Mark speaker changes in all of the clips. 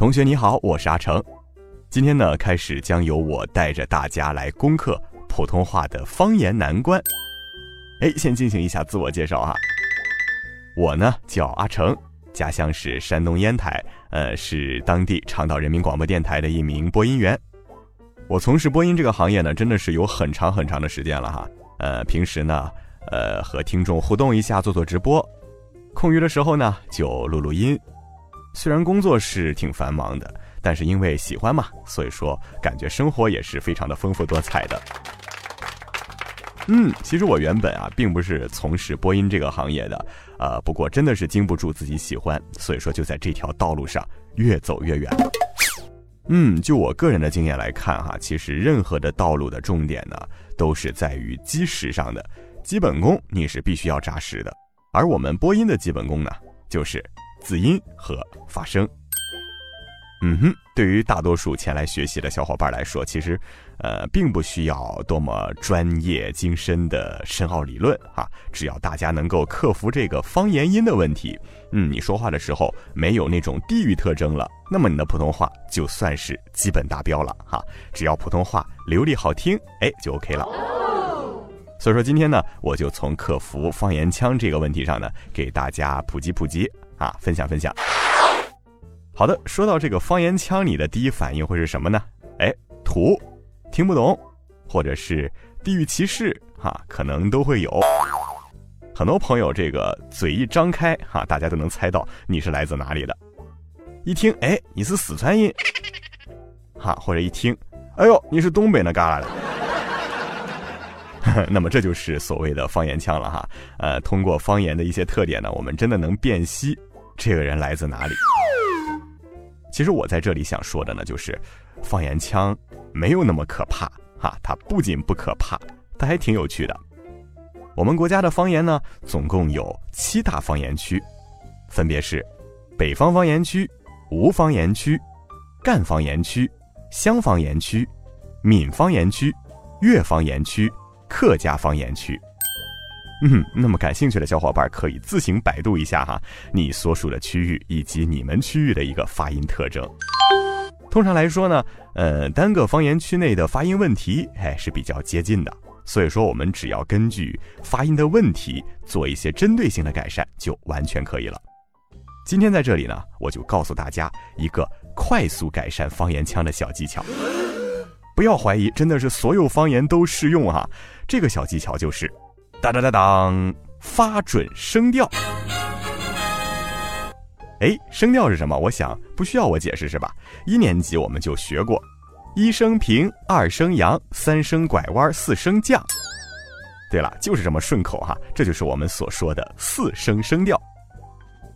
Speaker 1: 同学你好，我是阿成。今天呢，开始将由我带着大家来攻克普通话的方言难关。哎，先进行一下自我介绍哈。我呢叫阿成，家乡是山东烟台，呃，是当地长岛人民广播电台的一名播音员。我从事播音这个行业呢，真的是有很长很长的时间了哈。呃，平时呢，呃，和听众互动一下，做做直播，空余的时候呢，就录录音。虽然工作是挺繁忙的，但是因为喜欢嘛，所以说感觉生活也是非常的丰富多彩的。嗯，其实我原本啊并不是从事播音这个行业的，呃，不过真的是经不住自己喜欢，所以说就在这条道路上越走越远。嗯，就我个人的经验来看哈，其实任何的道路的重点呢，都是在于基石上的，基本功你是必须要扎实的，而我们播音的基本功呢，就是。字音和发声，嗯哼，对于大多数前来学习的小伙伴来说，其实，呃，并不需要多么专业精深的深奥理论哈，只要大家能够克服这个方言音的问题，嗯，你说话的时候没有那种地域特征了，那么你的普通话就算是基本达标了哈，只要普通话流利好听，哎，就 OK 了。所以说今天呢，我就从克服方言腔这个问题上呢，给大家普及普及。啊，分享分享。好的，说到这个方言腔，你的第一反应会是什么呢？哎，土，听不懂，或者是地域歧视，哈，可能都会有。很多朋友这个嘴一张开，哈，大家都能猜到你是来自哪里的。一听，哎，你是四川人，哈，或者一听，哎呦，你是东北那旮旯的。那么这就是所谓的方言腔了哈。呃，通过方言的一些特点呢，我们真的能辨析。这个人来自哪里？其实我在这里想说的呢，就是方言腔没有那么可怕哈，它不仅不可怕，它还挺有趣的。我们国家的方言呢，总共有七大方言区，分别是北方方言区、吴方言区、赣方言区、湘方言区、闽方言区、粤方言区、客家方言区。嗯，那么感兴趣的小伙伴可以自行百度一下哈，你所属的区域以及你们区域的一个发音特征。通常来说呢，呃，单个方言区内的发音问题，哎，是比较接近的。所以说，我们只要根据发音的问题做一些针对性的改善，就完全可以了。今天在这里呢，我就告诉大家一个快速改善方言腔的小技巧。不要怀疑，真的是所有方言都适用哈。这个小技巧就是。当当当当，发准声调。哎，声调是什么？我想不需要我解释是吧？一年级我们就学过，一声平，二声扬，三声拐弯，四声降。对了，就是这么顺口哈，这就是我们所说的四声声调。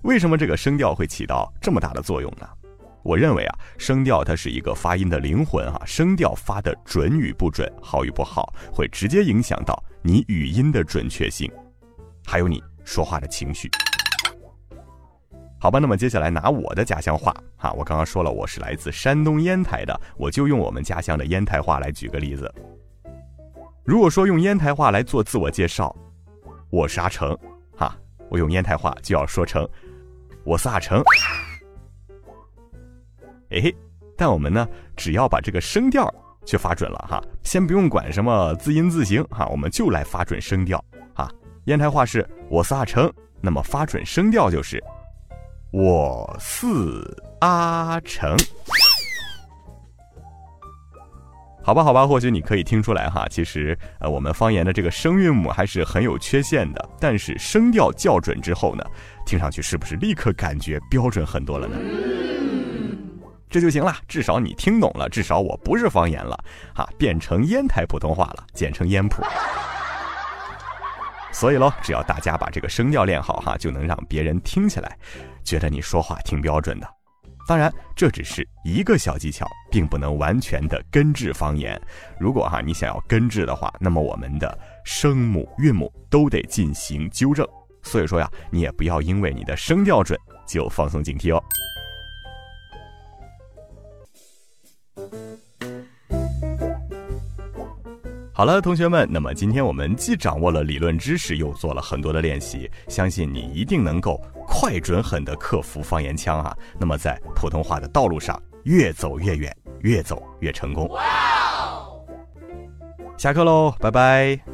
Speaker 1: 为什么这个声调会起到这么大的作用呢？我认为啊，声调它是一个发音的灵魂啊，声调发的准与不准，好与不好，会直接影响到你语音的准确性，还有你说话的情绪。好吧，那么接下来拿我的家乡话哈，我刚刚说了我是来自山东烟台的，我就用我们家乡的烟台话来举个例子。如果说用烟台话来做自我介绍，我是阿成，哈，我用烟台话就要说成，我是阿成。哎，但我们呢，只要把这个声调去发准了哈，先不用管什么字音字形哈，我们就来发准声调哈。烟台话是“我是阿成”，那么发准声调就是“我是阿成”。好吧，好吧，或许你可以听出来哈，其实呃，我们方言的这个声韵母还是很有缺陷的，但是声调校准之后呢，听上去是不是立刻感觉标准很多了呢？这就行了，至少你听懂了，至少我不是方言了，哈，变成烟台普通话了，简称烟普。所以喽，只要大家把这个声调练好哈，就能让别人听起来觉得你说话挺标准的。当然，这只是一个小技巧，并不能完全的根治方言。如果哈你想要根治的话，那么我们的声母、韵母都得进行纠正。所以说呀，你也不要因为你的声调准就放松警惕哦。好了，同学们，那么今天我们既掌握了理论知识，又做了很多的练习，相信你一定能够快、准、狠地克服方言腔啊！那么在普通话的道路上越走越远，越走越成功。下课喽，拜拜。